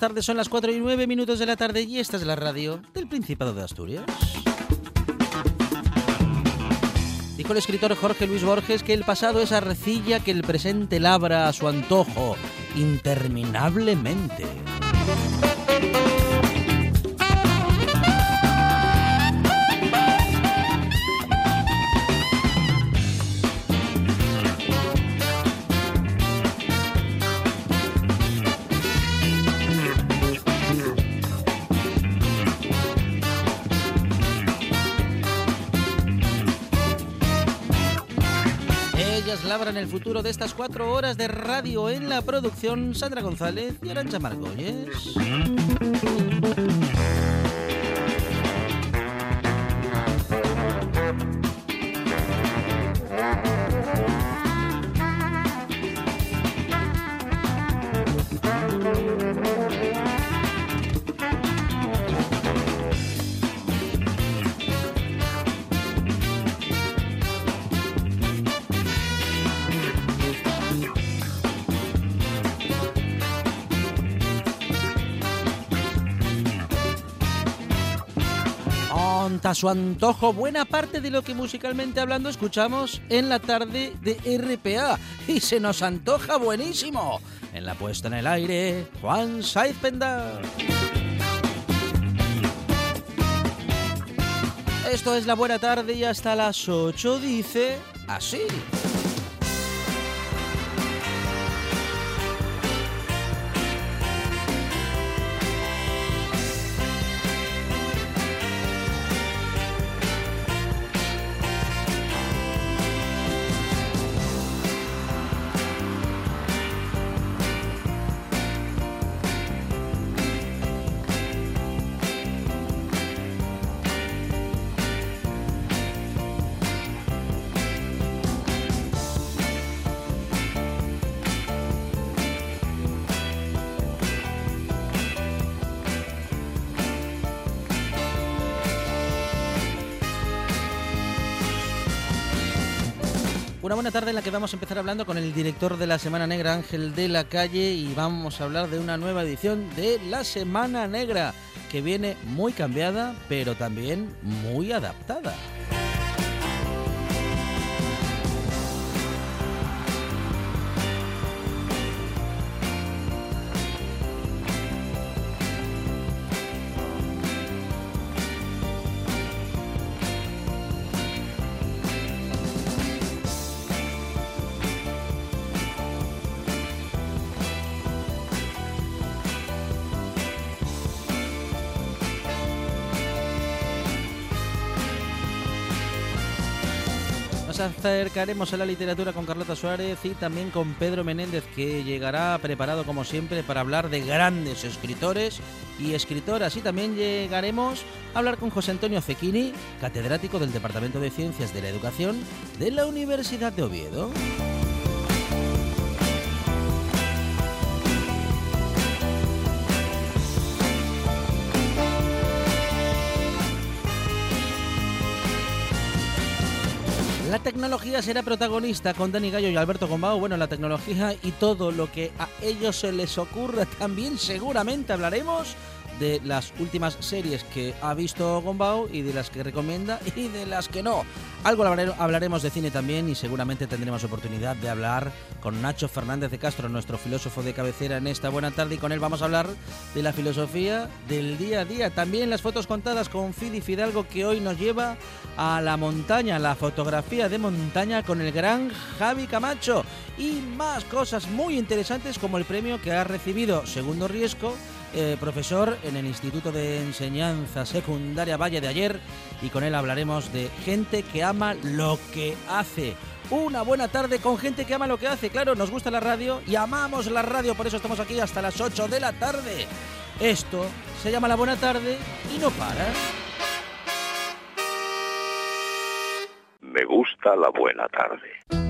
Tardes. Son las 4 y 9 minutos de la tarde y esta es la radio del Principado de Asturias. Dijo el escritor Jorge Luis Borges que el pasado es arrecilla que el presente labra a su antojo interminablemente. Labran el futuro de estas cuatro horas de radio en la producción Sandra González y Arancha Margolles. A su antojo buena parte de lo que musicalmente hablando escuchamos en la tarde de RPA y se nos antoja buenísimo. En la puesta en el aire, Juan Saiz Penda. Esto es la buena tarde y hasta las 8 dice así. Una buena tarde en la que vamos a empezar hablando con el director de la Semana Negra, Ángel de la Calle, y vamos a hablar de una nueva edición de la Semana Negra, que viene muy cambiada, pero también muy adaptada. Acercaremos a la literatura con Carlota Suárez y también con Pedro Menéndez, que llegará preparado como siempre para hablar de grandes escritores y escritoras. Y también llegaremos a hablar con José Antonio Cecchini, catedrático del Departamento de Ciencias de la Educación de la Universidad de Oviedo. Tecnología será protagonista con Dani Gallo y Alberto Gombao. Bueno, la tecnología y todo lo que a ellos se les ocurra. También seguramente hablaremos de las últimas series que ha visto Gombao y de las que recomienda y de las que no. Algo hablaremos de cine también y seguramente tendremos oportunidad de hablar con Nacho Fernández de Castro, nuestro filósofo de cabecera en esta buena tarde y con él vamos a hablar de la filosofía del día a día. También las fotos contadas con Fidi Fidalgo que hoy nos lleva a la montaña, la fotografía de montaña con el gran Javi Camacho y más cosas muy interesantes como el premio que ha recibido Segundo Riesgo eh, profesor en el Instituto de Enseñanza Secundaria Valle de ayer y con él hablaremos de gente que ama lo que hace. Una buena tarde con gente que ama lo que hace. Claro, nos gusta la radio y amamos la radio, por eso estamos aquí hasta las 8 de la tarde. Esto se llama La Buena Tarde y no para. Me gusta la buena tarde.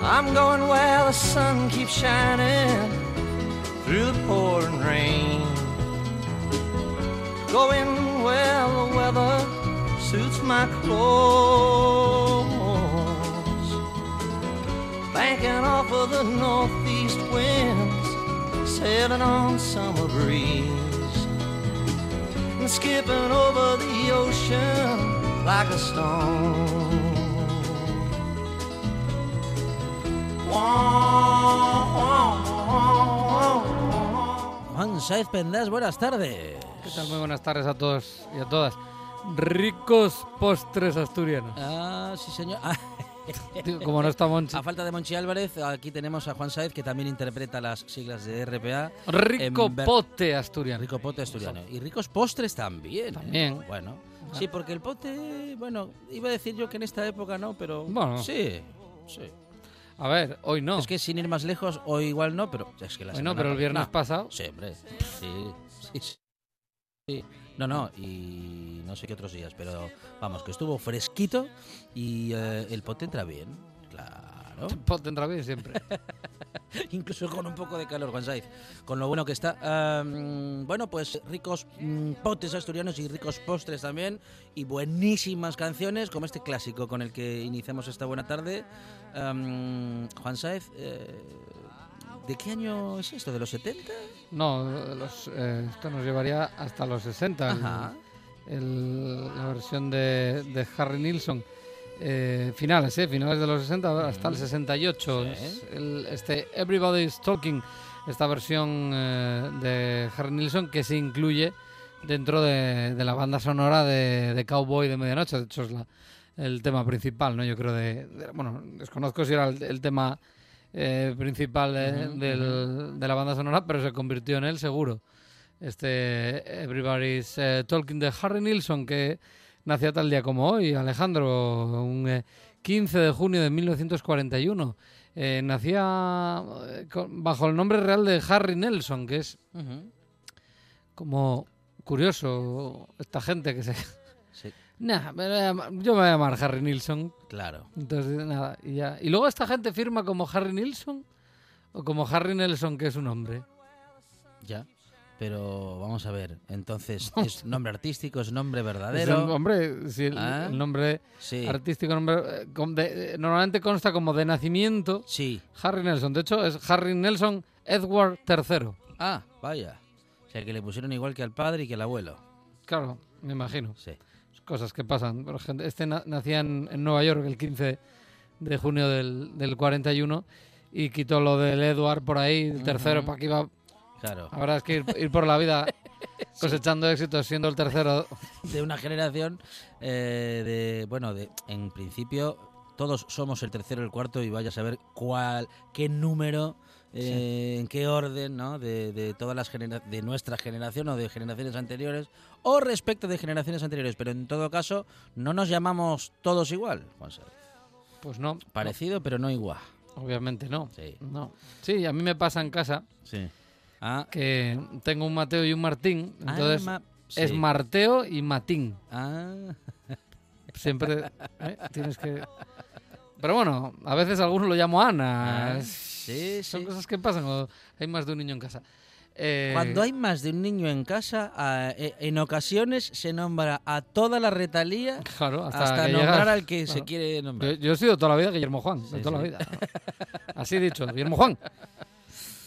I'm going where the sun keeps shining through the pouring rain. Going where the weather suits my clothes. Banking off of the northeast winds, sailing on summer breeze. And skipping over the ocean like a stone. Juan Saez Pendas, buenas tardes. ¿Qué tal? Muy buenas tardes a todos y a todas. Ricos postres asturianos. Ah, sí, señor. Ah. Como no está Monchi. A falta de Monchi Álvarez, aquí tenemos a Juan Saez, que también interpreta las siglas de RPA. Rico pote asturiano. Rico pote asturiano. Y ricos postres también. ¿eh? También. Bueno, sí, porque el pote, bueno, iba a decir yo que en esta época no, pero bueno. sí, sí. A ver, hoy no. Es que sin ir más lejos, hoy igual no, pero es que la Hoy no, pero el viernes pasado. Sí, hombre. Sí, sí, sí. No, no, y no sé qué otros días, pero vamos, que estuvo fresquito y eh, el pote entra bien. Claro. El pote entra bien siempre. Incluso con un poco de calor, Saiz. Con lo bueno que está. bueno, pues ricos mm, potes asturianos y ricos postres también. Y buenísimas canciones, como este clásico con el que iniciamos esta buena tarde. Juan Saez, eh, ¿de qué año es esto? ¿De los 70? No, los, eh, esto nos llevaría hasta los 60. la versión de, Harry Nilsson. Eh, finales, ¿eh? finales de los 60 hasta el 68. este Everybody's Talking, esta versión de Harry Nilsson que se incluye dentro de, la banda sonora de, de, Cowboy de Medianoche. De hecho, es la, el tema principal, ¿no? Yo creo de, bueno, desconozco si era el, tema eh, principal de, la banda sonora, pero se convirtió en él seguro. Este Everybody's eh, Talking de Harry Nilsson, que nacía tal día como hoy, Alejandro, un 15 eh, de junio de 1941. nacía bajo el nombre real de Harry Nelson, que es como curioso esta gente que se Nah, yo me voy a llamar Harry Nilsson. Claro. Entonces, nada, y ya. ¿Y luego esta gente firma como Harry Nilsson? ¿O como Harry Nelson, que es un hombre? Ya. Pero vamos a ver, entonces, ¿es nombre artístico, es nombre verdadero? Es hombre, sí, el, ¿Ah? nombre artístico nombre, eh, eh, normalmente consta como de nacimiento sí. Harry Nelson. De hecho, es Harry Nelson Edward III. Ah, vaya. O sea, que le pusieron igual que al padre y que al abuelo. Claro, me imagino. Sí cosas que pasan. Este nacía en, Nueva York el 15 de junio del, del 41 y quitó lo del Edward por ahí, el tercero, para que iba... Claro. Ahora es que ir, por la vida cosechando éxitos siendo el tercero. De una generación eh, de, bueno, de en principio todos somos el tercero, el cuarto y vaya a saber cuál, qué número eh, en qué orden, ¿no? De, todas las de nuestra generación o de generaciones anteriores o respecto de generaciones anteriores, pero en todo caso no nos llamamos todos igual, Juan Pues no. Parecido, pero no igual. Obviamente no. Sí. No. Sí, a mí me pasa en casa Sí. Ah, que tengo un Mateo y un Martín, ah, entonces es. Marteo y Matín. Ah, Siempre ¿eh? tienes que... Pero bueno, a veces algunos lo llamo Ana. Ah, Es- sí, Son sí. cosas que pasan o hay más de un niño en casa. Eh, Cuando hay más de un niño en casa, ah, eh, en ocasiones se nombra a toda la retalía Claro, hasta, hasta, nombrar llegas- al que se claro. quiere Yo, nombrar. yo he sido toda la vida Guillermo Juan, Sí, toda la sí. vida. Así dicho, Guillermo Juan.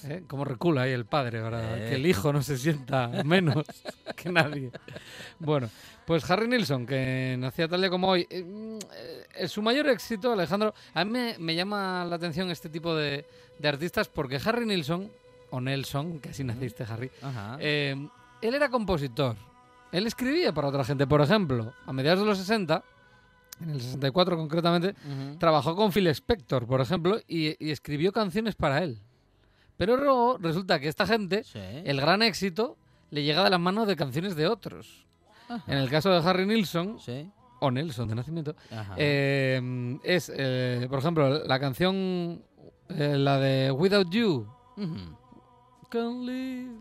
¿Eh? Cómo recula ahí el padre para Eh. que el hijo no se sienta menos que nadie. Bueno, pues Harry Nilsson, que nacía tal día como hoy. eh, mm, eh, su mayor éxito, Alejandro, a mí me, me llama la atención este tipo de, de artistas porque Harry Nilsson, o Nelson, que así naciste, Harry, eh, él era compositor. Él escribía para otra gente. Por ejemplo, a mediados de los 60, en el 64 concretamente, Ujú. trabajó con Phil Spector, por ejemplo, y, y escribió canciones para él. Pero luego resulta que esta gente, Sí. el gran éxito, le llega de las manos de canciones de otros. En el caso de Harry Nilsson, Sí. o Nelson de nacimiento, eh, es, eh, por ejemplo, la canción, eh, la de Without You. Ujú. Can't live.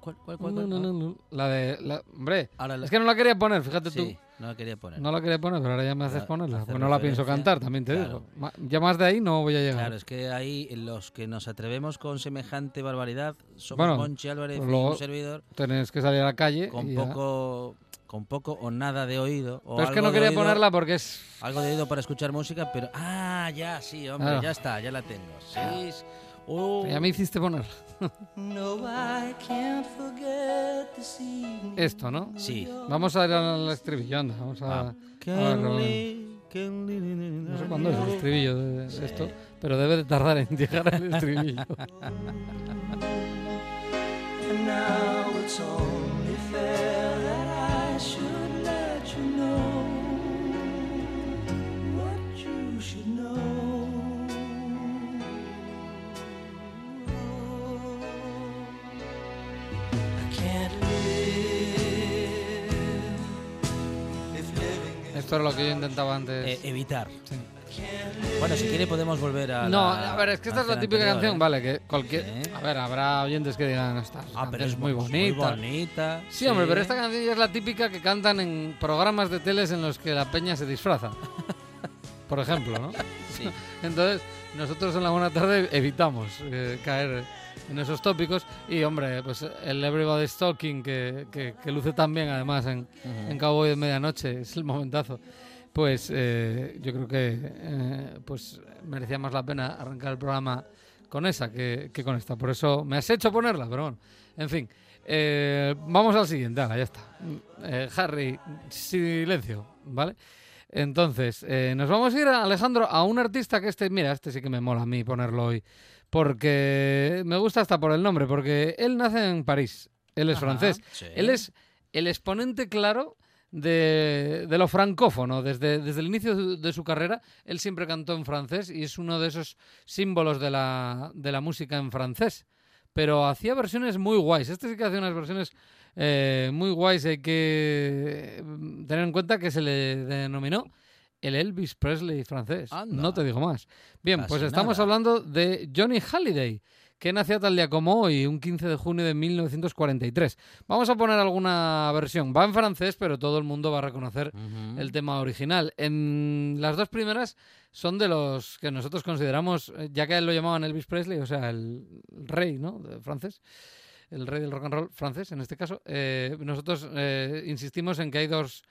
¿Cuál, cuál, cuál, No, cuál? no, no, no. La de. la- hombre, la- es que no la quería poner, fíjate Sí, tú. No la quería poner. No la quería poner, pero ahora ya me haces ponerla. Porque no la pienso cantar, también te claro. digo. Ya más de ahí no voy a llegar. Claro, es que ahí los que nos atrevemos con semejante barbaridad somos Bueno, Monchi Álvarez y un servidor Tenés que salir a la calle. con ya. poco con poco o nada de oído. O Pero es que no quería oído- ponerla porque es. Algo de oído para escuchar música, pero... Ah, ya, sí, hombre, Claro. ya está, ya la tengo. Sí. Uh, Ya me hiciste poner No, I can't forget this evening. esto, ¿no? Sí. Vamos a ir al estribillo, anda. Vamos a. Ah. a no sé cuándo es el estribillo de, de esto, pero debe de tardar en llegar al estribillo. Esto era lo que yo intentaba antes. Eh, evitar. Sí. Bueno, si quiere podemos volver a No, la a ver, es que esta es la típica anterior, canción, ¿eh? vale, que cualquier... A ver, habrá oyentes que digan, esta Ah, pero es muy muy bonita. bonita. Sí, hombre, pero esta canción ya es la típica que cantan en programas de teles en los que la peña se disfraza. Por ejemplo, ¿no? Sí. Entonces, nosotros en la buena tarde evitamos eh, caer en esos tópicos. Y, hombre, pues el Everybody's Talking, que, que, que luce tan bien además en, Ujú. en Cowboy de Medianoche, es el momentazo. Pues eh, yo creo que eh, pues merecía más la pena arrancar el programa con esa que, que con esta. Por eso me has hecho ponerla, pero bueno. En fin, eh, vamos al siguiente. Ahora, ya está. Harry, silencio, ¿vale? Entonces, eh, nos vamos a ir, Alejandro, a un artista que este, mira, este sí que me mola a mí ponerlo hoy, porque me gusta hasta por el nombre, porque él nace en París, él es Ajá, francés, sí. él es el exponente claro de, de lo francófono. Desde, desde el inicio de, de su carrera, él siempre cantó en francés y es uno de esos símbolos de la, de la música en francés. Pero hacía versiones muy guays. Este sí que hacía unas versiones eh, muy guays. Hay que mm, tener en cuenta que se le denominó el Elvis Presley francés. Anda. No te digo más. Bien, pues estamos nada. hablando de Johnny Halliday, que nacía tal día como hoy, un 15 de junio de 1943. Vamos a poner alguna versión. Va en francés, pero todo el mundo va a reconocer el tema original. En las dos primeras son de los que nosotros consideramos, eh, ya que a él lo llamaban Elvis Presley, o sea, el rey, ¿no? De francés. El rey del rock and roll francés, en este caso. eh, nosotros eh, insistimos en que hay dos.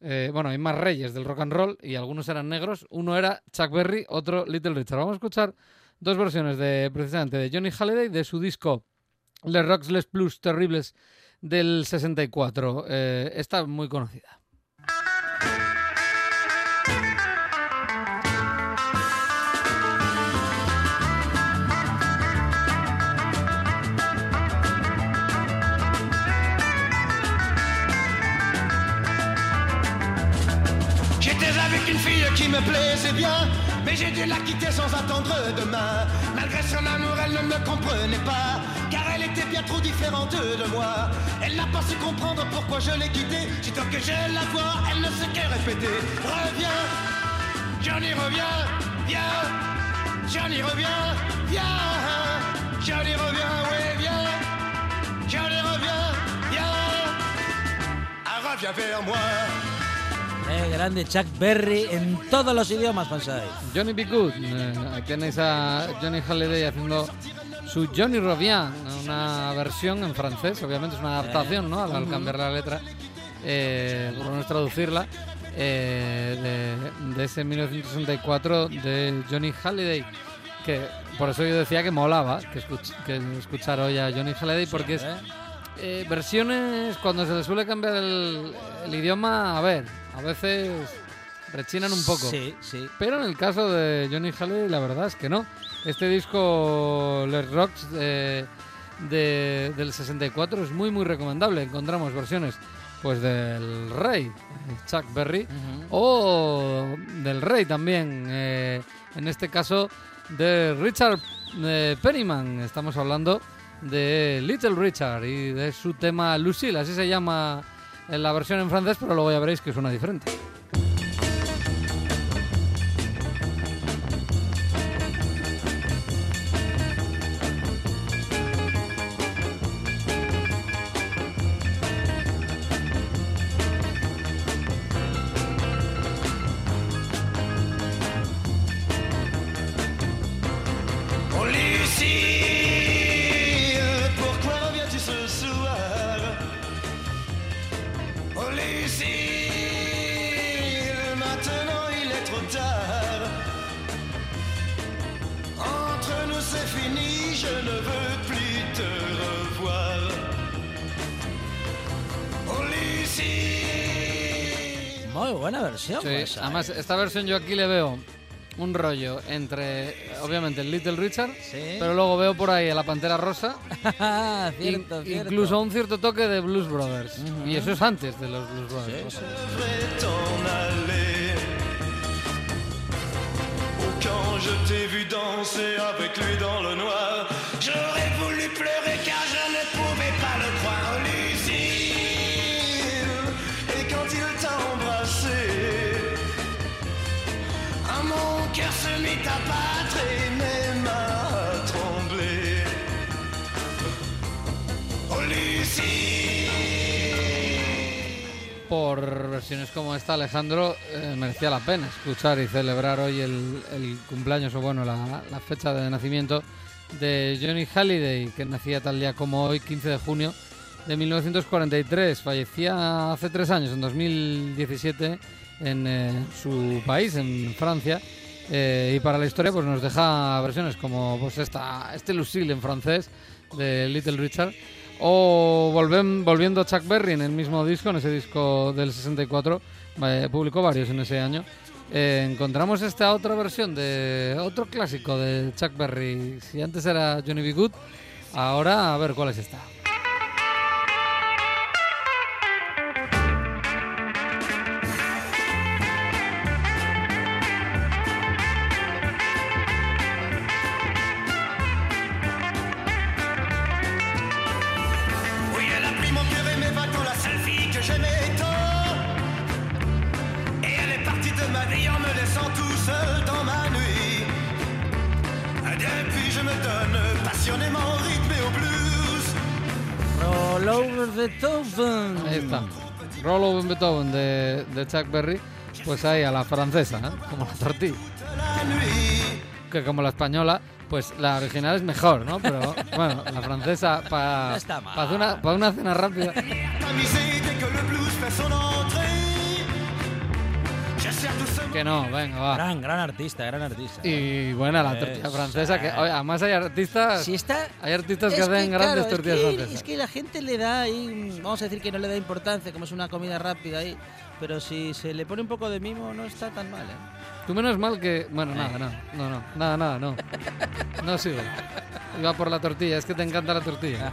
Eh, bueno, hay más reyes del rock and roll y algunos eran negros. Uno era Chuck Berry, otro Little Richard. Vamos a escuchar dos versiones de precisamente de Johnny Halliday de su disco Les Rocks Les Plus Terribles del 64. Eh, esta muy conocida. Avec une fille qui me plaisait bien, mais j'ai dû la quitter sans attendre demain. Malgré son amour, elle ne me comprenait pas, car elle était bien trop différente de moi. Elle n'a pas su comprendre pourquoi je l'ai quittée. Sitôt que je la vois, elle ne sait que répéter. Reviens, Johnny, reviens. viens, Johnny reviens, viens, Johnny reviens, ouais, viens, Johnny reviens, viens, ah, reviens vers moi. Eh, grande Chuck Berry en todos los idiomas, pensáis. Johnny B. Good. Eh, ahí tenéis a Johnny Halliday haciendo su Johnny Revient, una versión en francés, obviamente es una adaptación, ¿no? Al, al cambiar la letra, eh, por lo menos traducirla, eh, de, de ese 1964 de Johnny Halliday. Que por eso yo decía que molaba que, escuch- que escuchar hoy a Johnny Halliday, porque es eh, versiones cuando se le suele cambiar el, el idioma, a ver, a veces rechinan un poco. Sí, sí. Pero en el caso de Johnny Halliday, la verdad es que no. Este disco, Les Rocks, eh, de- del 64, es muy, muy recomendable. Encontramos versiones pues del Rey, Chuck Berry, o del Rey también, eh, en este caso de Richard eh, Pennyman. Estamos hablando de Little Richard y de su tema Lucille, así se llama en la versión en francés, pero luego ya veréis que suena diferente. Oh buena versión. Sí, esa, además ¿eh? esta versión yo aquí le veo un rollo entre, obviamente, el Little Richard, Sí. pero luego veo por ahí a la Pantera Rosa, in- cierto, cierto. incluso un cierto toque de Blues Brothers. Y eso es antes de los Blues Brothers. Sí, quand je t'ai vu danser avec lui dans le noir, j'aurais Por versiones como esta, Alejandro, eh, merecía la pena escuchar y celebrar hoy el, el cumpleaños o, bueno, la, fecha de nacimiento de Johnny Halliday, que nacía tal día como hoy, 15 de junio de 1943. Fallecía hace tres años, en 2017, en eh, su país, en Francia. Eh, y para la historia pues nos deja versiones como pues esta, este Lucille en francés de Little Richard o volven- volviendo a Chuck Berry en el mismo disco, en ese disco del 64, eh, publicó varios en ese año. eh, encontramos esta otra versión de otro clásico de Chuck Berry. Si antes era Johnny B. Good, ahora a ver cuál es esta. Roll Over Beethoven de, de Chuck Berry, pues ahí a la francesa, ¿eh? como la tortilla. Que como la española, pues la original es mejor, ¿no? Pero bueno, la francesa para No mal. una, pa' una cena rápida. Que no, venga, va. Gran, gran artista, gran artista. Y buena la tortilla francesa, que oye, además hay artistas, Si está. hay artistas que hacen grandes claro, tortillas es que, francesas. Es que la gente le da ahí. Vamos a decir que no le da importancia, como es una comida rápida ahí. Pero si se le pone un poco de mimo, no está tan mal, ¿eh? Tú menos mal que... Bueno, nada, no, no, no, nada, nada, no. No sigo. Iba por la tortilla, es que te encanta la tortilla.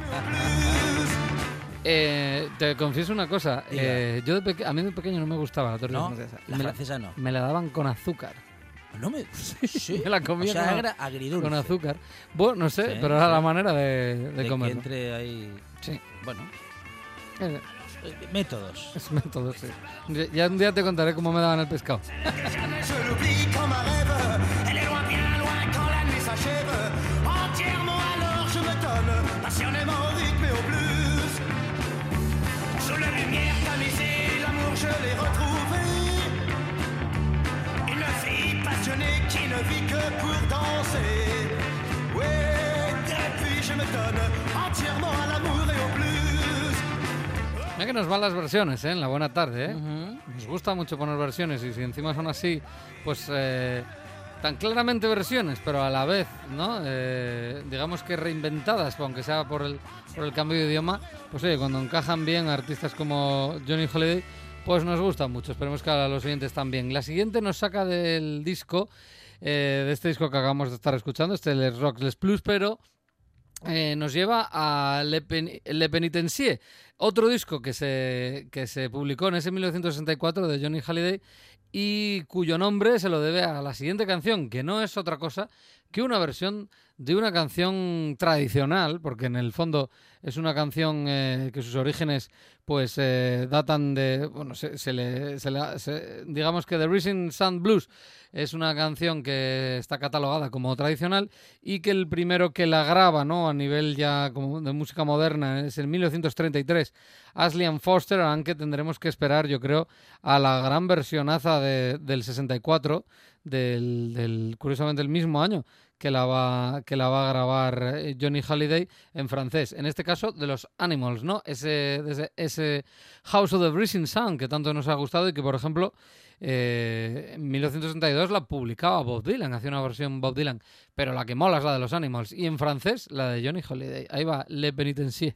Eh, te confieso una cosa, eh, yo de a mí de pequeño no me gustaba la tortilla No, francesa. la me, francesa no. me la daban con azúcar. No me. Sí, me la comía o sea, con- era agridulce. Con azúcar. Bueno, no sé, Sí, pero era la manera de, de De que entre ahí. Sí. Bueno, Eh, métodos. Es método, sí. Ya- Ya un día te contaré cómo me daban el pescado. danser. Ouais, depuis je me donne entièrement à l'amour et au blues. Mira que nos van las versiones, ¿eh? En la buena tarde, ¿eh? Nos gusta mucho poner versiones y si encima son así, pues eh, tan claramente versiones, pero a la vez, ¿no? Eh, digamos que reinventadas, aunque sea por el, por el cambio de idioma, pues oye, cuando encajan bien artistas como Johnny Holiday, pues nos gusta mucho. Esperemos que a los oyentes también. La siguiente nos saca del disco, eh, de este disco que acabamos de estar escuchando, este Les Rocks Les Plus, pero eh, nos lleva a Le, Pen- Le Penitencier, otro disco que se, que se publicó en ese 1964 de Johnny Halliday y cuyo nombre se lo debe a la siguiente canción, que no es otra cosa que una versión de una canción tradicional, porque en el fondo es una canción eh, que sus orígenes pues eh, datan de, bueno, se, se le, digamos que The Rising Sun Blues es una canción que está catalogada como tradicional y que el primero que la graba, ¿no? A nivel ya como de música moderna es en 1933 Ashley Foster, aunque tendremos que esperar, yo creo, a la gran versionaza de- del 64 del, del curiosamente el mismo año que la va que la va a grabar eh, Johnny Halliday en francés. En este caso de los Animals, ¿no? Ese ese, ese House of the Rising Sun que tanto nos ha gustado y que por ejemplo eh, en 1962 la publicaba Bob Dylan, hacía una versión Bob Dylan, pero la que mola es la de los Animals y en francés la de Johnny Holiday. Ahí va Le Penitencier.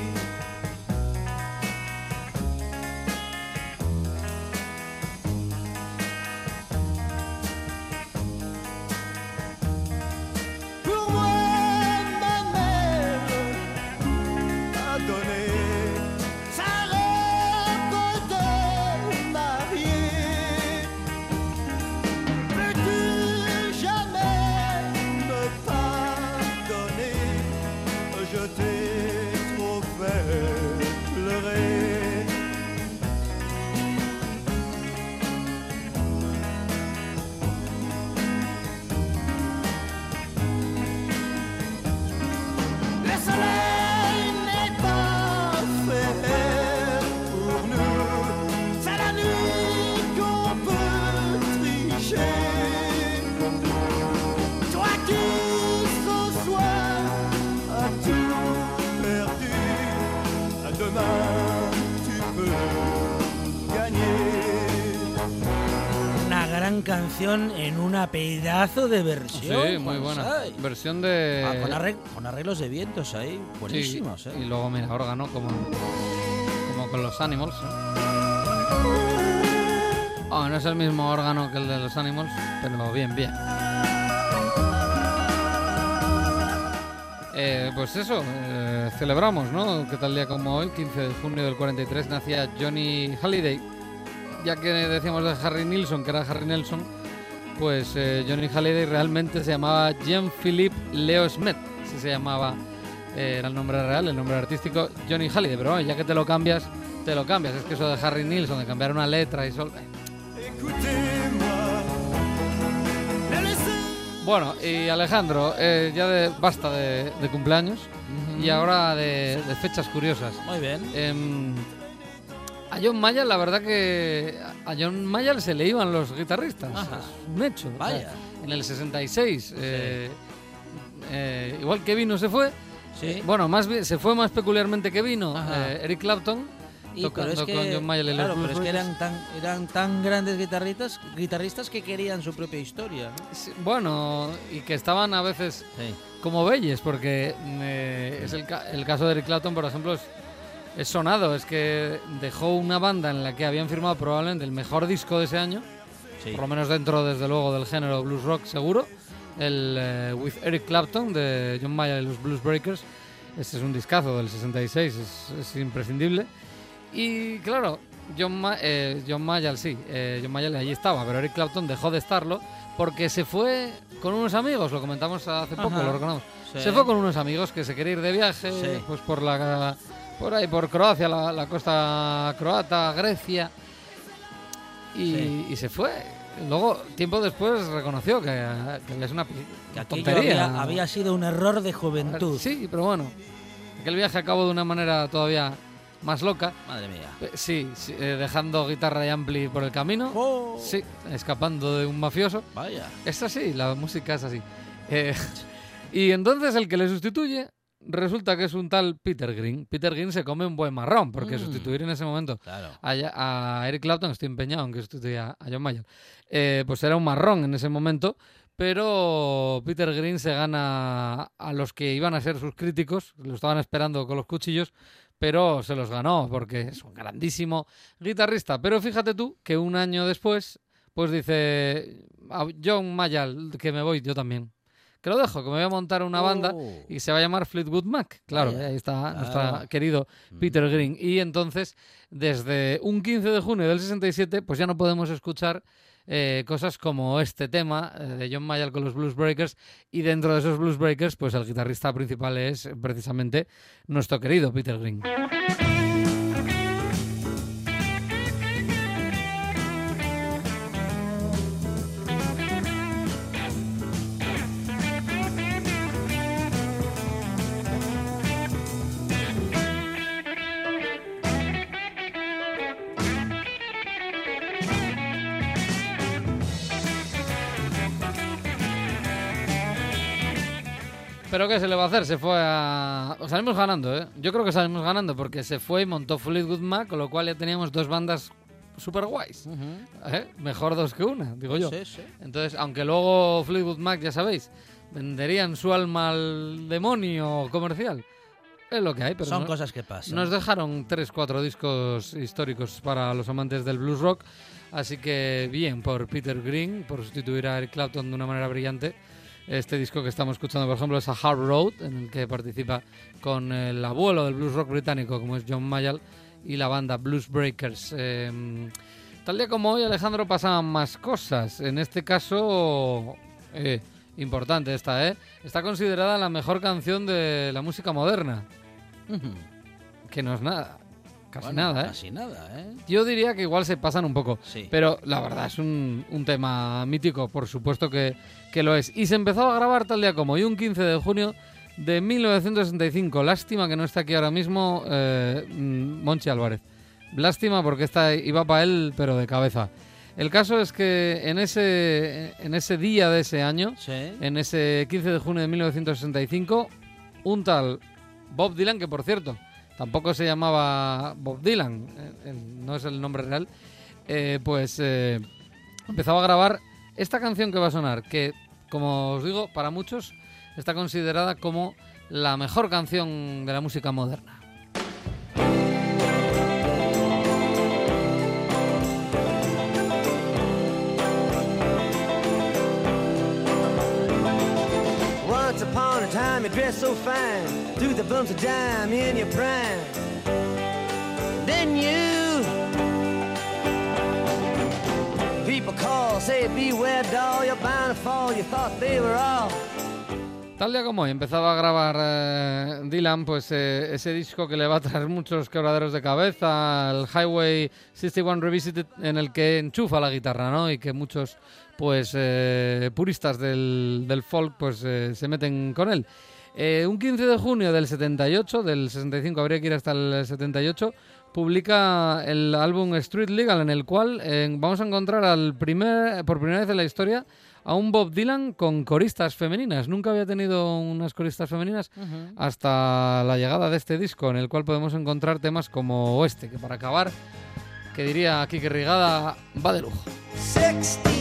Canción en una pedazo de versión. Sí, muy buena. Versión de Ah, con, arreg- con arreglos de vientos ahí, Sí, buenísimos. y ¿eh? luego mira, órgano como, como con los Animals. ¿eh? Ah, no es el mismo órgano que el de los Animals, pero bien, bien. Eh, pues eso, eh, celebramos, ¿no? Que tal día como hoy, 15 de junio del 43, nacía Johnny Halliday. Ya que decíamos de Harry Nilsson, que era Harry Nelson, pues eh, Johnny Halliday realmente se llamaba Jean-Philippe Leo Smith, así se llamaba, eh, era el nombre real, el nombre artístico Johnny Halliday, pero bueno, ya que te lo cambias, te lo cambias. Es que eso de Harry Nilsson, de cambiar una letra y sol... Bueno, y Alejandro, eh, ya de, basta de, de cumpleaños y ahora de, de fechas curiosas. Muy bien. A John Mayer, la verdad que a John Mayer se le iban los guitarristas. Ajá. Es un hecho. o sea, Vaya. en el 66, eh, eh, igual que vino se fue. Sí. Bueno, más bien, se fue más peculiarmente que vino eh, Eric Clapton. Y, pero tocando es que, con John Mayer claro, pero es que eran tan, eran tan grandes guitarristas, guitarristas que querían su propia historia. ¿no? Sí, Bueno, y que estaban a veces Sí. como Belles, porque eh, es el, el caso de Eric Clapton, por ejemplo, es, es sonado. Es que dejó una banda en la que habían firmado probablemente el mejor disco de ese año, Sí. por lo menos dentro, desde luego, del género blues rock seguro, el eh, With Eric Clapton de John Mayer y los Blues Breakers. Este es un discazo del 66, es, es imprescindible. Y claro, John, Ma- eh, John Mayall sí, eh, John Mayall allí estaba, pero Eric Clapton dejó de estarlo porque se fue con unos amigos, lo comentamos hace poco, Ajá. lo recordamos. Sí. Se fue con unos amigos que se quería ir de viaje, Sí. pues por la por ahí por Croacia, la, la costa croata, Grecia y, Sí. y se fue. Luego, tiempo después, reconoció que, que es una Que tontería. había, había sido un error de juventud. Sí, pero bueno, aquel viaje acabó de una manera todavía más loca. Madre mía. Eh, Sí, sí, eh, dejando guitarra y ampli por el camino. Oh. Sí, escapando de un mafioso. Vaya. Es así, la música es así. Eh, y entonces el que le sustituye resulta que es un tal Peter Green. Peter Green se come un buen marrón, porque Mm. sustituir en ese momento Claro. a, a Eric Clapton, estoy empeñado en que sustituya a John Mayer, eh, pues era un marrón en ese momento. Pero Peter Green se gana a los que iban a ser sus críticos, lo estaban esperando con los cuchillos, pero se los ganó porque es un grandísimo guitarrista. Pero fíjate tú que un año después, pues dice a John Mayall que me voy yo también. Que lo dejo, que me voy a montar una banda Oh. y se va a llamar Fleetwood Mac. Claro, Vaya, ahí está nuestro querido Peter Green. Y entonces, desde un 15 de junio del 67, pues ya no podemos escuchar eh, cosas como este tema eh, de John Mayall con los Blues Breakers. Y dentro de esos Blues Breakers, pues el guitarrista principal es precisamente nuestro querido Peter Green. Pero ¿qué se le va a hacer? Se fue a... Salimos ganando, ¿eh? Yo creo que salimos ganando porque se fue y montó Fleetwood Mac, con lo cual ya teníamos dos bandas super guays. ¿eh? Mejor dos que una, digo yo. Sí, sí. Entonces, aunque luego Fleetwood Mac, ya sabéis, venderían su alma al demonio comercial, es lo que hay. Pero Son no- cosas que pasan. nos dejaron tres, cuatro discos históricos para los amantes del blues rock. Así que bien por Peter Green, por sustituir a Eric Clapton de una manera brillante. Este disco que estamos escuchando, por ejemplo, es A Hard Road, en el que participa con el abuelo del blues rock británico, como es John Mayall, y la banda Blues Breakers. Eh, tal día como hoy, Alejandro, pasaban más cosas. En este caso, eh, importante esta, ¿eh? Está considerada la mejor canción de la música moderna. Que no es nada. Casi Bueno, nada, ¿eh? Casi nada, ¿eh? Yo diría que igual se pasan un poco. Sí. Pero la verdad es un, un tema mítico, por supuesto que, que lo es. Y se empezó a grabar tal día como hoy, un 15 de junio de 1965. Lástima que no está aquí ahora mismo eh, mm, Monchi Álvarez. Lástima porque esta iba para él, pero de cabeza. El caso es que en ese, en ese día de ese año, Sí. en ese 15 de junio de 1965, un tal Bob Dylan, que por cierto, tampoco se llamaba Bob Dylan, eh, no es el nombre real, eh, pues eh, empezaba a grabar esta canción que va a sonar, que como os digo, para muchos está considerada como la mejor canción de la música moderna. Once upon a time, you dressed so fine, threw the bumps of dime in your prime. Then you, people call, say beware, doll, you're bound to fall. You thought they were all. Tal día como hoy empezaba a grabar eh, Dylan, pues eh, ese disco que le va a traer muchos quebraderos de cabeza, el Highway 61 Revisited, en el que enchufa la guitarra, ¿no? Y que muchos, pues, eh, puristas del, del folk, pues, eh, se meten con él. Eh, un 15 de junio del 78, del 65 habría que ir hasta el 78, publica el álbum Street Legal, en el cual eh, vamos a encontrar al primer, por primera vez en la historia a un Bob Dylan con coristas femeninas. Nunca había tenido unas coristas femeninas hasta la llegada de este disco, en el cual podemos encontrar temas como este, que para acabar, que diría Kike Rigada, va de lujo. 16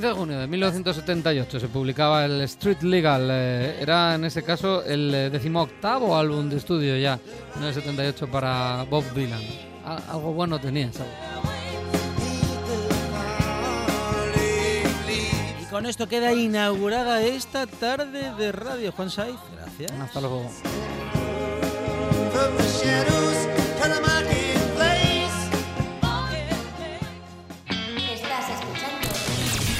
15 de junio de 1978 se publicaba el Street Legal. Eh, era en ese caso el eh, decimoctavo álbum de estudio ya, en el 78 para Bob Dylan. algo bueno tenía, ¿sabes? Y con esto queda inaugurada esta tarde de radio. Juan Saiz, gracias. Hasta luego.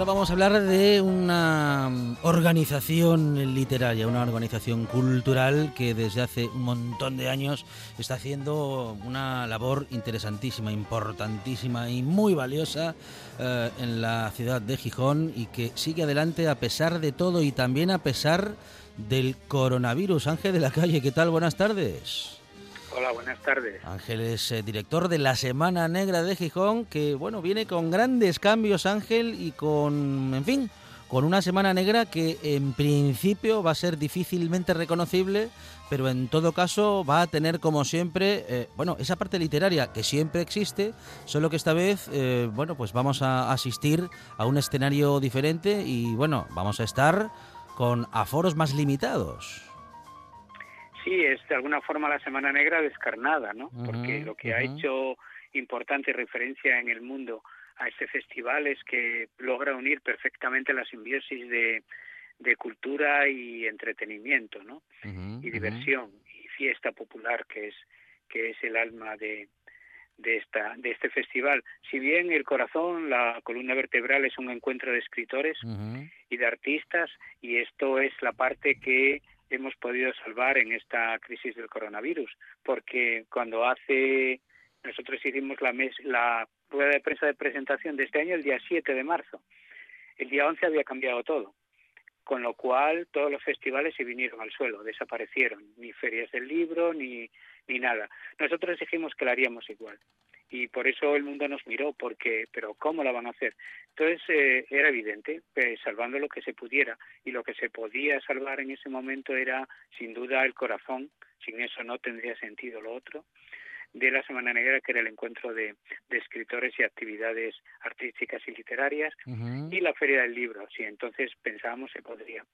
Ahora vamos a hablar de una organización literaria, una organización cultural que desde hace un montón de años está haciendo una labor interesantísima, importantísima y muy valiosa eh, en la ciudad de Gijón y que sigue adelante a pesar de todo y también a pesar del coronavirus. Ángel de la Calle, ¿qué tal? Buenas tardes. Hola, buenas tardes. Ángel es eh, director de la Semana Negra de Gijón, que bueno, viene con grandes cambios, Ángel, y con, en fin, con una Semana Negra que en principio va a ser difícilmente reconocible, pero en todo caso va a tener como siempre, eh, bueno, esa parte literaria que siempre existe, solo que esta vez, eh, bueno, pues vamos a asistir a un escenario diferente y bueno, vamos a estar con aforos más limitados. Sí, es de alguna forma la Semana Negra descarnada, ¿no? Porque lo que ha hecho importante referencia en el mundo a este festival es que logra unir perfectamente la simbiosis de, de cultura y entretenimiento, ¿no? Y diversión y fiesta popular que es que es el alma de de esta de este festival. Si bien el corazón, la columna vertebral es un encuentro de escritores, y de artistas y esto es la parte que hemos podido salvar en esta crisis del coronavirus porque cuando hace nosotros hicimos la mes, la rueda de prensa de presentación de este año el día 7 de marzo. El día 11 había cambiado todo con lo cual todos los festivales se vinieron al suelo, desaparecieron, ni ferias del libro, ni, ni nada. Nosotros dijimos que lo haríamos igual y por eso el mundo nos miró, porque, pero ¿cómo la van a hacer? Entonces eh, era evidente, eh, salvando lo que se pudiera y lo que se podía salvar en ese momento era sin duda el corazón, sin eso no tendría sentido lo otro de la Semana Negra, que era el encuentro de, de escritores y actividades artísticas y literarias, y la Feria del Libro. Sí, entonces pensábamos que podría.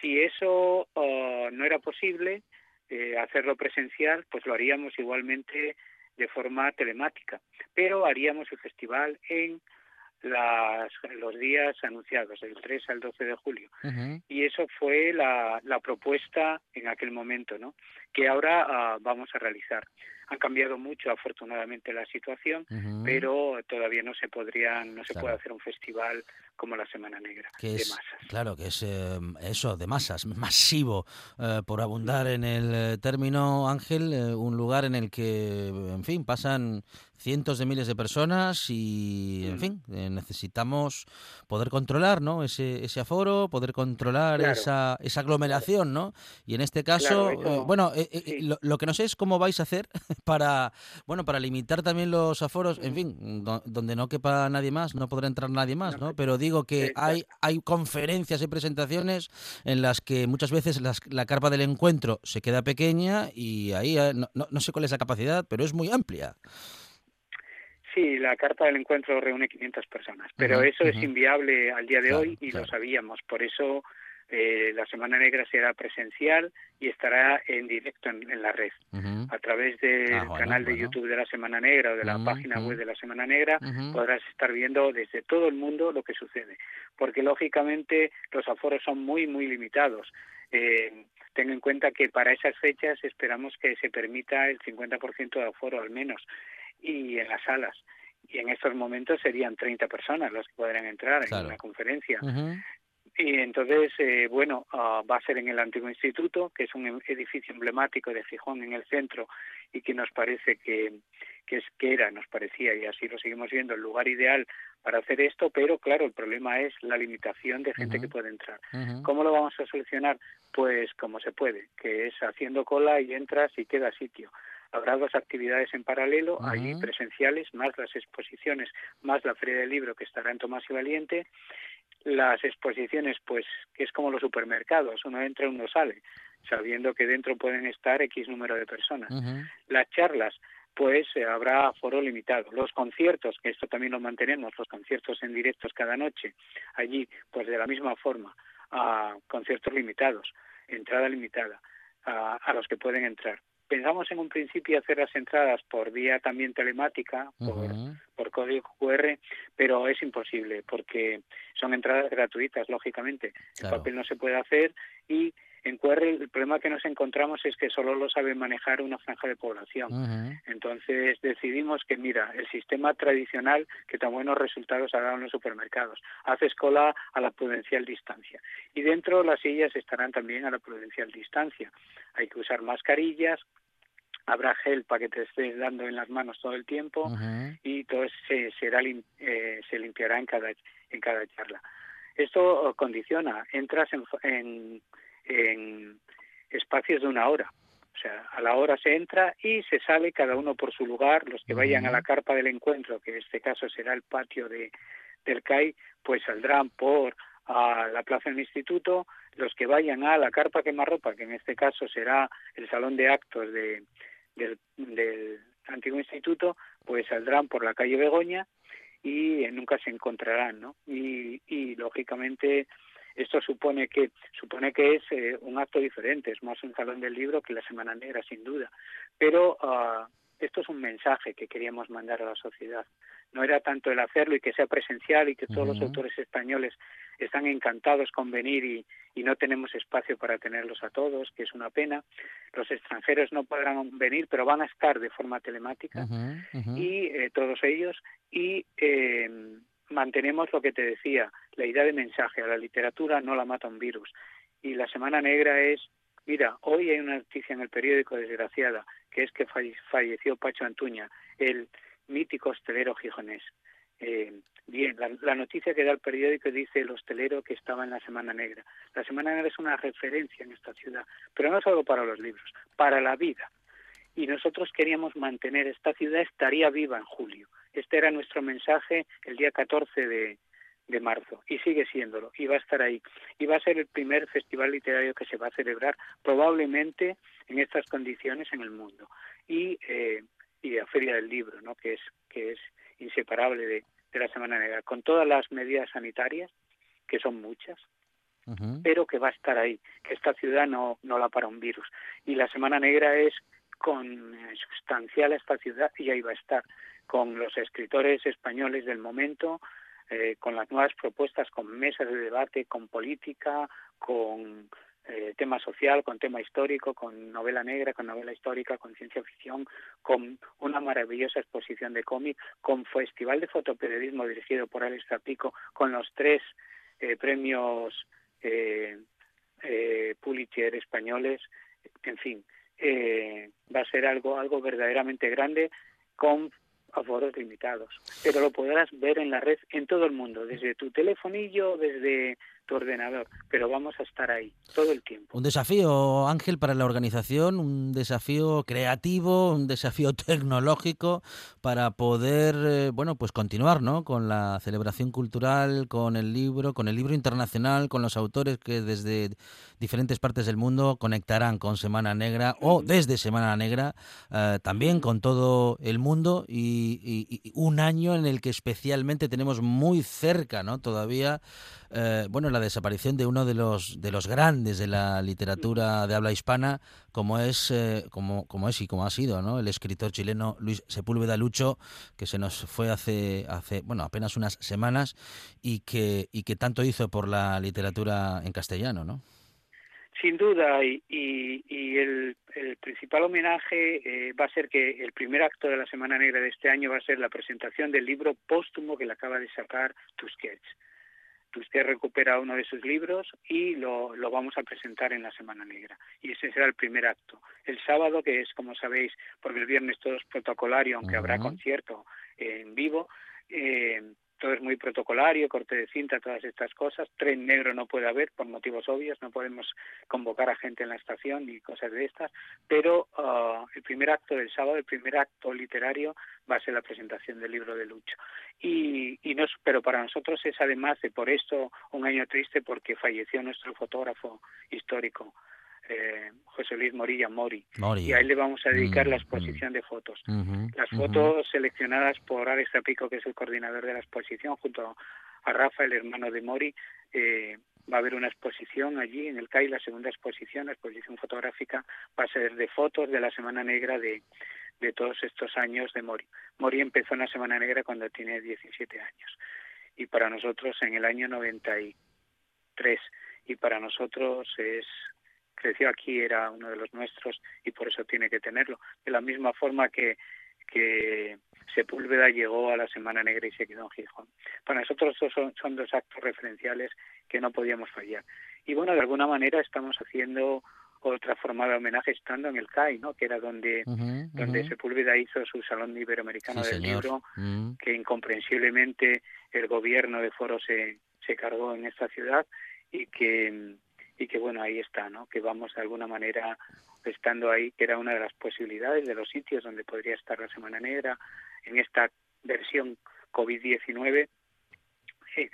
Si eso oh, no era posible, eh, hacerlo presencial, pues lo haríamos igualmente de forma telemática, pero haríamos el festival en las, los días anunciados, del 3 al 12 de julio. Y eso fue la, la propuesta en aquel momento, ¿no? Que ahora ah, vamos a realizar. Han cambiado mucho, afortunadamente, la situación, pero todavía no se podría, no se Claro. puede hacer un festival como la Semana Negra que de es masas. claro que es eh, eso de masas masivo eh, por abundar en el eh, término Ángel eh, un lugar en el que en fin pasan cientos de miles de personas y en Mm. fin necesitamos poder controlar no ese, ese aforo poder controlar Claro. esa, esa aglomeración no y en este caso Claro, eso- bueno eh, eh, sí. lo, lo que no sé es cómo vais a hacer para bueno para limitar también los aforos en fin do- donde no quepa nadie más no podrá entrar nadie más no pero digo que hay hay conferencias y presentaciones en las que muchas veces las- la carpa del encuentro se queda pequeña y ahí eh, no, no- no sé cuál es la capacidad pero es muy amplia Sí, la carta del encuentro reúne 500 personas, pero eso es inviable al día de Claro, hoy y claro. lo sabíamos. Por eso eh, la Semana Negra será presencial y estará en directo en, en la red. A través del Ah, bueno, canal de bueno. YouTube de la Semana Negra o de la página web de la Semana Negra podrás estar viendo desde todo el mundo lo que sucede, porque lógicamente los aforos son muy, muy limitados. Eh, ten en cuenta que para esas fechas esperamos que se permita el 50% de aforo al menos y en las salas. Y en estos momentos serían 30 personas las que podrán entrar Claro. en una conferencia. Y entonces, eh, bueno, ah, va a ser en el antiguo instituto, que es un edificio emblemático de Gijón en el centro y que nos parece que, que, es, que era, nos parecía, y así lo seguimos viendo, el lugar ideal para hacer esto, pero claro, el problema es la limitación de gente que puede entrar. ¿Cómo lo vamos a solucionar? Pues como se puede, que es haciendo cola y entras y queda sitio. Habrá dos actividades en paralelo, allí presenciales, más las exposiciones, más la Feria del Libro que estará en Tomás y Valiente, las exposiciones, pues, que es como los supermercados, uno entra y uno sale, sabiendo que dentro pueden estar X número de personas. Las charlas, pues eh, habrá foro limitado. Los conciertos, que esto también lo mantenemos, los conciertos en directos cada noche, allí, pues de la misma forma, a conciertos limitados, entrada limitada, a los que pueden entrar pensamos en un principio hacer las entradas por vía también telemática, por, por código QR, pero es imposible porque son entradas gratuitas, lógicamente. El papel no se puede hacer y en QR el problema que nos encontramos es que solo lo sabe manejar una franja de población. Entonces decidimos que, mira, el sistema tradicional que tan buenos resultados ha dado en los supermercados, haces cola a la prudencial distancia. Y dentro las sillas estarán también a la prudencial distancia. Hay que usar mascarillas, habrá gel para que te estés dando en las manos todo el tiempo y todo se, será, eh, se limpiará en cada, en cada charla. Esto condiciona, entras en, en, espacios de una hora. O sea, a la hora se entra y se sale cada uno por su lugar. Los que vayan a la carpa del encuentro, que en este caso será el patio de, del CAI, pues saldrán por a la plaza del instituto. Los que vayan a la carpa quemarropa, que en este caso será el salón de actos de, del, del antiguo instituto, pues saldrán por la calle Begoña y nunca se encontrarán, ¿no? Y, y lógicamente esto supone que supone que es eh, un acto diferente, es más un salón del libro que la Semana Negra, sin duda. Pero uh, esto es un mensaje que queríamos mandar a la sociedad. No era tanto el hacerlo y que sea presencial y que todos los autores españoles están encantados con venir y, y, no tenemos espacio para tenerlos a todos, que es una pena. Los extranjeros no podrán venir, pero van a estar de forma telemática y eh, todos ellos y eh, mantenemos lo que te decía, la idea de mensaje. A la literatura no la mata un virus. Y la Semana Negra es, mira, hoy hay una noticia en el periódico desgraciada, que es que falleció Pacho Antuña, el mítico hostelero gijonés. Eh, bien, la, noticia que da el periódico dice el hostelero que estaba en la Semana Negra. La Semana Negra es una referencia en esta ciudad, pero no solo para los libros, para la vida. Y nosotros queríamos mantener esta ciudad, estaría viva en julio. Este era nuestro mensaje el día 14 de, de marzo y sigue siéndolo y va a estar ahí. Y va a ser el primer festival literario que se va a celebrar probablemente en estas condiciones en el mundo y eh, y la feria del libro no que es que es inseparable de, de la semana negra con todas las medidas sanitarias que son muchas pero que va a estar ahí que esta ciudad no no la para un virus. Y la semana negra es con eh, sustancial a esta ciudad y ahí va a estar con los escritores españoles del momento, eh, con las nuevas propuestas, con mesas de debate, con política, con eh, tema social, con tema histórico, con novela negra, con novela histórica, con ciencia ficción, con una maravillosa exposición de cómic, con festival de fotoperiodismo dirigido por Alex Zapico, con los tres eh, premios Pulitzer españoles, en fin, eh, va a ser algo algo verdaderamente grande con aforos limitados. Pero lo podrás ver en la red en todo el mundo, desde tu telefonillo, desde tu ordenador, pero vamos a estar ahí todo el tiempo. Un desafío, Ángel, para la organización, un desafío creativo, un desafío tecnológico para poder, eh, bueno, pues continuar, ¿no? Con la celebración cultural, con el libro, con el libro internacional, con los autores que desde diferentes partes del mundo conectarán con Semana Negra o desde Semana Negra, eh, también con todo el mundo y, y, y, un año en el que especialmente tenemos muy cerca, ¿no? Todavía eh, bueno, la desaparición de uno de los, de los grandes de la literatura de habla hispana, como es, eh, como, como es y como ha sido, ¿no? El escritor chileno Luis Sepúlveda Lucho, que se nos fue hace, hace bueno, apenas unas semanas y que, y que tanto hizo por la literatura en castellano, ¿no? Sin duda, y, y, el, el, principal homenaje eh, va a ser que el primer acto de la Semana Negra de este año va a ser la presentación del libro póstumo que le acaba de sacar Tusquets usted recupera uno de sus libros y lo, lo vamos a presentar en la Semana Negra. Y ese será el primer acto. El sábado, que es, como sabéis, porque el viernes todo es protocolario, aunque habrá concierto en vivo, eh, todo es muy protocolario, corte de cinta, todas estas cosas. Tren negro no puede haber por motivos obvios, no podemos convocar a gente en la estación ni cosas de estas, pero uh, el primer acto del sábado, el primer acto literario va a ser la presentación del libro de Lucho. Y, y no, pero para nosotros es además de por esto un año triste porque falleció nuestro fotógrafo histórico, eh, José Luis Morilla Mori, y a él le vamos a dedicar la mm, exposición de fotos. Las fotos seleccionadas por Alex Zapico, que es el coordinador de la exposición, junto a Rafa, el hermano de Mori, eh, va a haber una exposición allí en el CAI, la segunda exposición, la exposición fotográfica, va a ser de fotos de la Semana Negra de, de todos estos años de Mori. Mori empezó en la Semana Negra cuando tiene 17 años. Y para nosotros en el año 93 y para nosotros es creció aquí, era uno de los nuestros y por eso tiene que tenerlo. De la misma forma que, que Sepúlveda llegó a la Semana Negra y se quedó en Gijón. Para nosotros son, son dos actos referenciales que no podíamos fallar. Y bueno, de alguna manera estamos haciendo otra forma de homenaje estando en el CAI, ¿no? que era donde, donde Sepúlveda hizo su Salón Iberoamericano del Libro, mm. que incomprensiblemente el gobierno de Foro se, se cargó en esta ciudad y que y que bueno, ahí está, ¿no? Que vamos de alguna manera estando ahí, que era una de las posibilidades de los sitios donde podría estar la Semana Negra, en esta versión COVID-19, eh,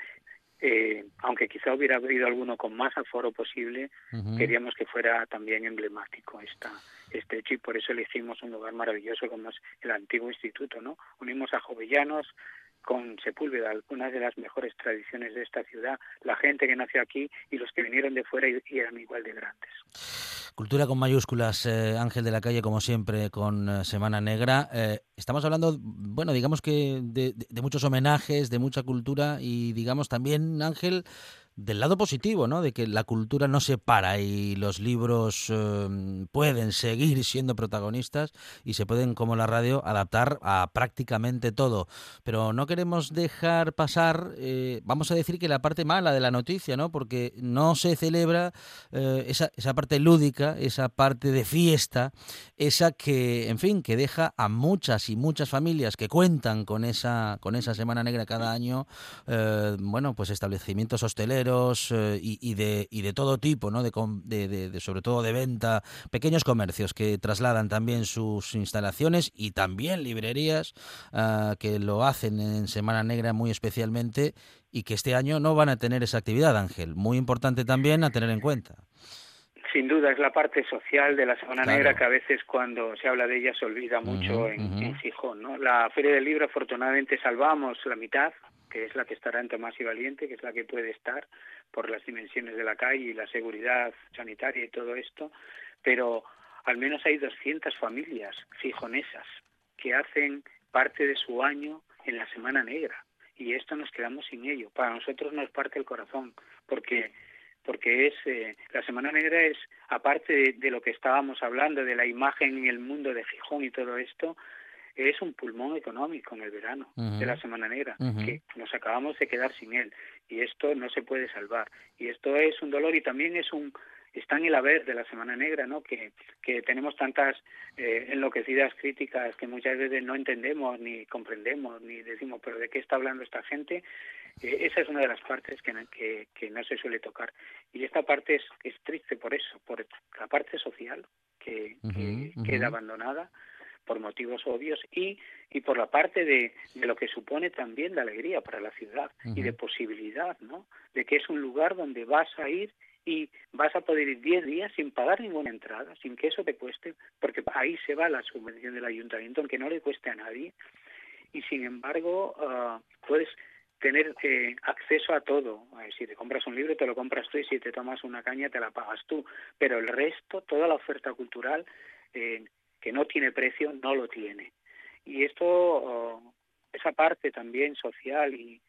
eh, aunque quizá hubiera habido alguno con más aforo posible, queríamos que fuera también emblemático esta, este hecho y por eso le hicimos un lugar maravilloso como es el antiguo instituto, ¿no? Unimos a jovellanos, con Sepúlveda, algunas de las mejores tradiciones de esta ciudad, la gente que nació aquí y los que vinieron de fuera y, eran igual de grandes. Cultura con mayúsculas, eh, Ángel de la Calle, como siempre, con eh, Semana Negra. Eh, estamos hablando, bueno, digamos que de, muchos homenajes, de mucha cultura y, digamos, también, Ángel, del lado positivo, ¿no? De que la cultura no se para y los libros em, pueden seguir siendo protagonistas y se pueden, como la radio, adaptar a prácticamente todo. Pero no queremos dejar pasar, eh, vamos a decir que la parte mala de la noticia, ¿no? Porque no se celebra eh, esa, esa parte lúdica, esa parte de fiesta, esa que, en fin, que deja a muchas y muchas familias que cuentan con esa, con esa Semana Negra cada año, eh, bueno, pues establecimientos hosteleros eh, y, de, y de todo tipo, ¿no? De, de, sobre todo de venta, pequeños comercios que trasladan también sus instalaciones y también librerías ah, que lo hacen en Semana Negra muy especialmente y que este año no van a tener esa actividad, Ángel. Muy importante también a tener en cuenta. Sin duda es la parte social de la Semana Negra que a veces cuando se habla de ella se olvida mucho en, en, Gijón. ¿no? La Feria del Libro afortunadamente salvamos la mitad, que es la que estará en Tomás y Valiente, que es la que puede estar por las dimensiones de la calle y la seguridad sanitaria y todo esto, pero al menos hay 200 familias fijonesas que hacen parte de su año en la Semana Negra y esto nos quedamos sin ello. Para nosotros nos parte el corazón porque porque es eh, la Semana Negra es aparte de, lo que estábamos hablando de la imagen en el mundo de Gijón y todo esto es un pulmón económico en el verano de la Semana Negra, que nos acabamos de quedar sin él y esto no se puede salvar. Y esto es un dolor y también es un está en el haber de la Semana Negra, ¿no? Que, que tenemos tantas eh, enloquecidas críticas que muchas veces no entendemos ni comprendemos ni decimos, pero ¿de qué está hablando esta gente? Eh, esa es una de las partes que, que, que, no se suele tocar. Y esta parte es, es triste por eso, por la parte social que, que queda abandonada por motivos obvios y, y por la parte de, de lo que supone también de alegría para la ciudad y de posibilidad, ¿no? De que es un lugar donde vas a ir y vas a poder ir 10 días sin pagar ninguna entrada, sin que eso te cueste, porque ahí se va la subvención del ayuntamiento, aunque no le cueste a nadie, y sin embargo uh, puedes tener eh, acceso a todo. Eh, si te compras un libro, te lo compras tú y si te tomas una caña, te la pagas tú. Pero el resto, toda la oferta cultural, eh, que no tiene precio no lo tiene. Y esto, esa parte también social y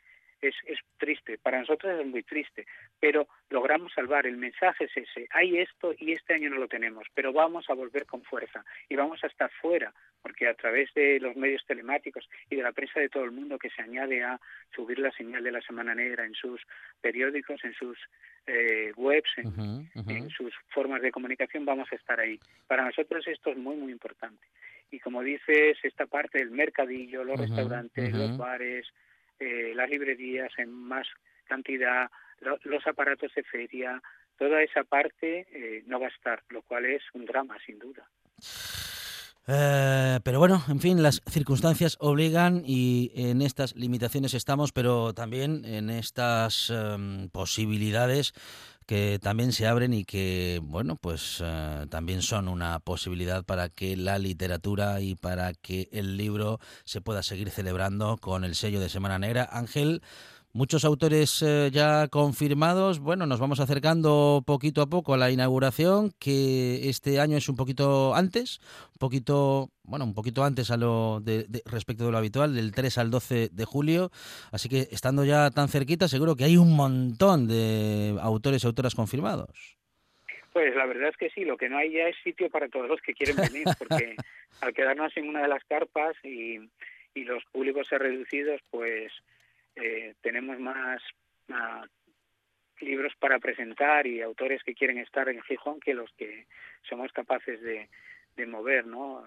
es, es triste, para nosotros es muy triste, pero logramos salvar, el mensaje es ese, hay esto y este año no lo tenemos, pero vamos a volver con fuerza y vamos a estar fuera, porque a través de los medios telemáticos y de la prensa de todo el mundo que se añade a subir la señal de la Semana Negra en sus periódicos, en sus eh, webs, en, en sus formas de comunicación, vamos a estar ahí. Para nosotros esto es muy, muy importante. Y como dices, esta parte del mercadillo, los restaurantes, los bares, eh, las librerías en más cantidad, los aparatos de feria, toda esa parte eh, no va a estar, lo cual es un drama, sin duda. Eh, pero bueno, en fin, las circunstancias obligan y en estas limitaciones estamos, pero también en estas em, posibilidades que también se abren y que, bueno, pues eh, también son una posibilidad para que la literatura y para que el libro se pueda seguir celebrando con el sello de Semana Negra. Ángel, Muchos autores eh, ya confirmados. Bueno, nos vamos acercando poquito a poco a la inauguración, que este año es un poquito antes, un poquito, bueno, un poquito antes a lo de, respecto de lo habitual, del 3 al 12 de julio. Así que estando ya tan cerquita, seguro que hay un montón de autores y autoras confirmados. Pues la verdad es que sí, lo que no hay ya es sitio para todos los que quieren venir, porque al quedarnos en una de las carpas y, y los públicos ser reducidos, pues eh, tenemos más, libros para presentar y autores que quieren estar en Gijón que los que somos capaces de, de mover, ¿no?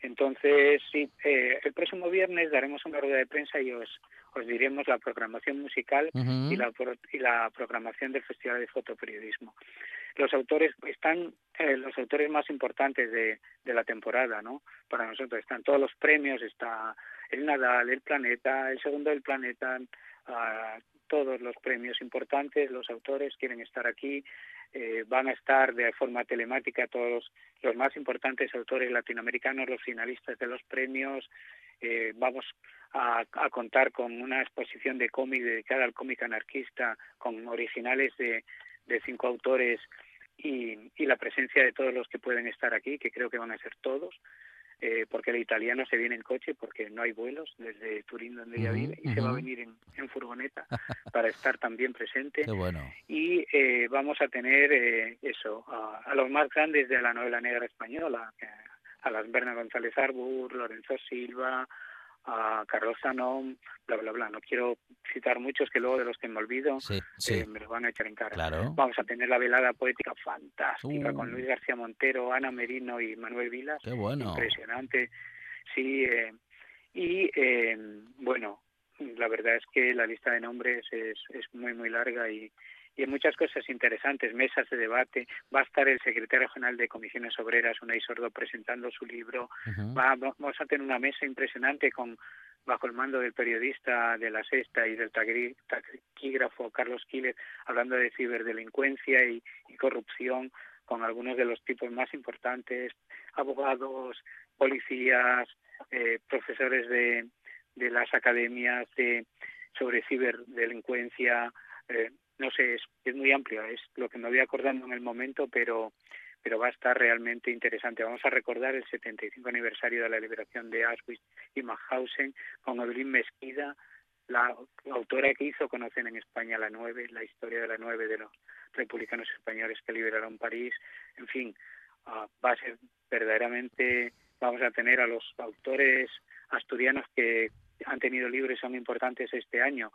Entonces, sí, eh, el próximo viernes daremos una rueda de prensa y os, os diremos la programación musical y, la, y la programación del Festival de Fotoperiodismo. Los autores están eh, los autores más importantes de, de la temporada, ¿no? Para nosotros están todos los premios, está el Nadal, el Planeta, el segundo del Planeta, todos los premios importantes, los autores quieren estar aquí, eh, van a estar de forma telemática todos los, más importantes autores latinoamericanos, los finalistas de los premios, eh, vamos a, contar con una exposición de cómic dedicada al cómic anarquista, con originales de, de cinco autores y, y la presencia de todos los que pueden estar aquí, que creo que van a ser todos eh, porque el italiano se viene en coche porque no hay vuelos desde Turín donde ella vive y se va a venir en, furgoneta para estar también presente. Y eh, vamos a tener eh, eso a, los más grandes de la novela negra española a las Berna González Arbur, Lorenzo Silva, a Carlos Sanón, bla, bla, bla. No quiero citar muchos que luego de los que me olvido eh, me los van a echar en cara. Vamos a tener la velada poética fantástica con uh. Luis García Montero, Ana Merino y Manuel Vilas. Qué bueno. Impresionante. Sí, eh, y eh, bueno, la verdad es que la lista de nombres es, es muy, muy larga y, y hay muchas cosas interesantes, mesas de debate. Va a estar el secretario general de Comisiones Obreras, Unai Sordo, presentando su libro. vamos a tener una mesa impresionante con bajo el mando del periodista de La Sexta y del taquígrafo Carlos Quiles, hablando de ciberdelincuencia y, corrupción con algunos de los tipos más importantes, abogados, policías, eh, profesores de, de las academias de, sobre ciberdelincuencia, eh, no sé, es, es muy amplio, es lo que me voy acordando en el momento, pero pero va a estar realmente interesante. Vamos a recordar el 75 aniversario de la liberación de Auschwitz y Mauthausen con Evelyn Mesquida, la autora que hizo Conocen en España la 9, la historia de la 9 de los republicanos españoles que liberaron París. En fin, uh, va a ser verdaderamente, vamos a tener a los autores asturianos que han tenido libros son importantes este año,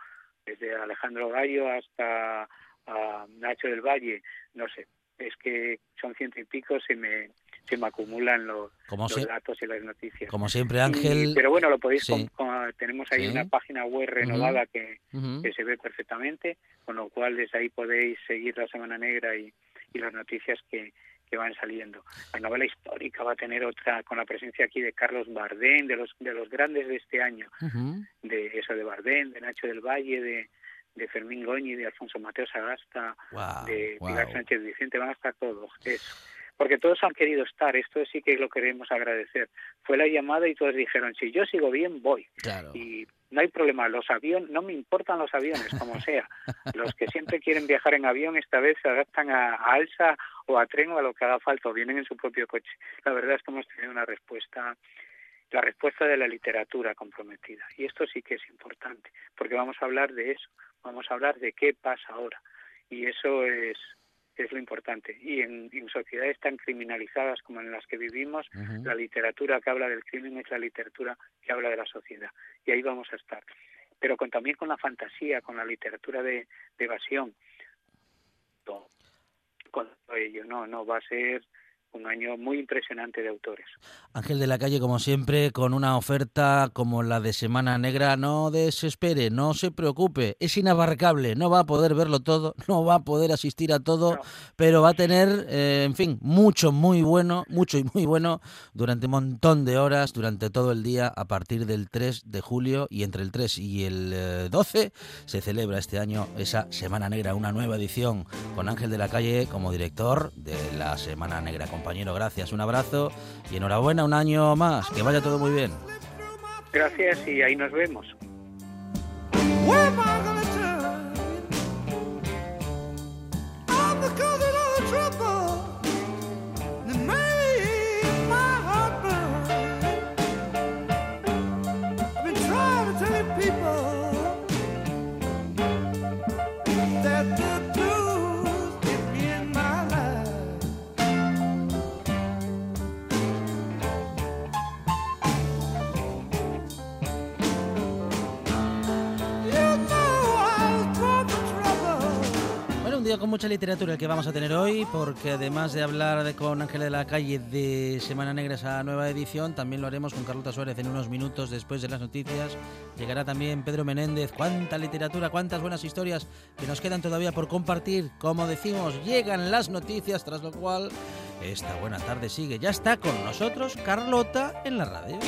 desde Alejandro Gallo hasta Nacho del Valle, no sé, es que son ciento y pico, se me, se me acumulan los, datos y las noticias. Como siempre, Ángel. pero bueno, lo podéis, tenemos ahí una página web renovada que, que, se ve perfectamente, con lo cual desde ahí podéis seguir la Semana Negra y, y las noticias que, que van saliendo. La novela histórica va a tener otra con la presencia aquí de Carlos Bardén, de los de los grandes de este año, de eso de Bardén, de Nacho del Valle, de, de Fermín Goñi, de Alfonso Mateo Sagasta, de Pilar Sánchez Vicente, van a estar todos. Eso porque todos han querido estar, esto sí que lo queremos agradecer. Fue la llamada y todos dijeron, si yo sigo bien, voy. Y no hay problema, los aviones, no me importan los aviones, como sea. Los que siempre quieren viajar en avión, esta vez se adaptan a, alza o a tren o a lo que haga falta, o vienen en su propio coche. La verdad es que hemos tenido una respuesta la respuesta de la literatura comprometida. Y esto sí que es importante, porque vamos a hablar de eso, vamos a hablar de qué pasa ahora. Y eso es, es lo importante. Y en, sociedades tan criminalizadas como en las que vivimos, la literatura que habla del crimen es la literatura que habla de la sociedad. Y ahí vamos a estar. Pero con, también con la fantasía, con la literatura de, de evasión. Con ello, no, no, va a ser un año muy impresionante de autores. Ángel de la Calle, como siempre, con una oferta como la de Semana Negra, no desespere, no se preocupe, es inabarcable, no va a poder verlo todo, no va a poder asistir a todo, pero va a tener, eh, en fin, mucho, muy bueno, mucho y muy bueno durante un montón de horas, durante todo el día, a partir del 3 de julio. Y entre el 3 y el 12 eh, se celebra este año esa Semana Negra, una nueva edición con Ángel de la Calle como director de la Semana Negra compañero, gracias, un abrazo y enhorabuena, un año más, que vaya todo muy bien. Gracias y ahí nos vemos. Con mucha literatura el que vamos a tener hoy, porque además de hablar de, con Ángel de la Calle de Semana Negra, esa nueva edición, también lo haremos con Carlota Suárez en unos minutos después de las noticias. Llegará también Pedro Menéndez. Cuánta literatura, cuántas buenas historias que nos quedan todavía por compartir. Como decimos, llegan las noticias, tras lo cual esta buena tarde sigue. Ya está con nosotros Carlota en la radio.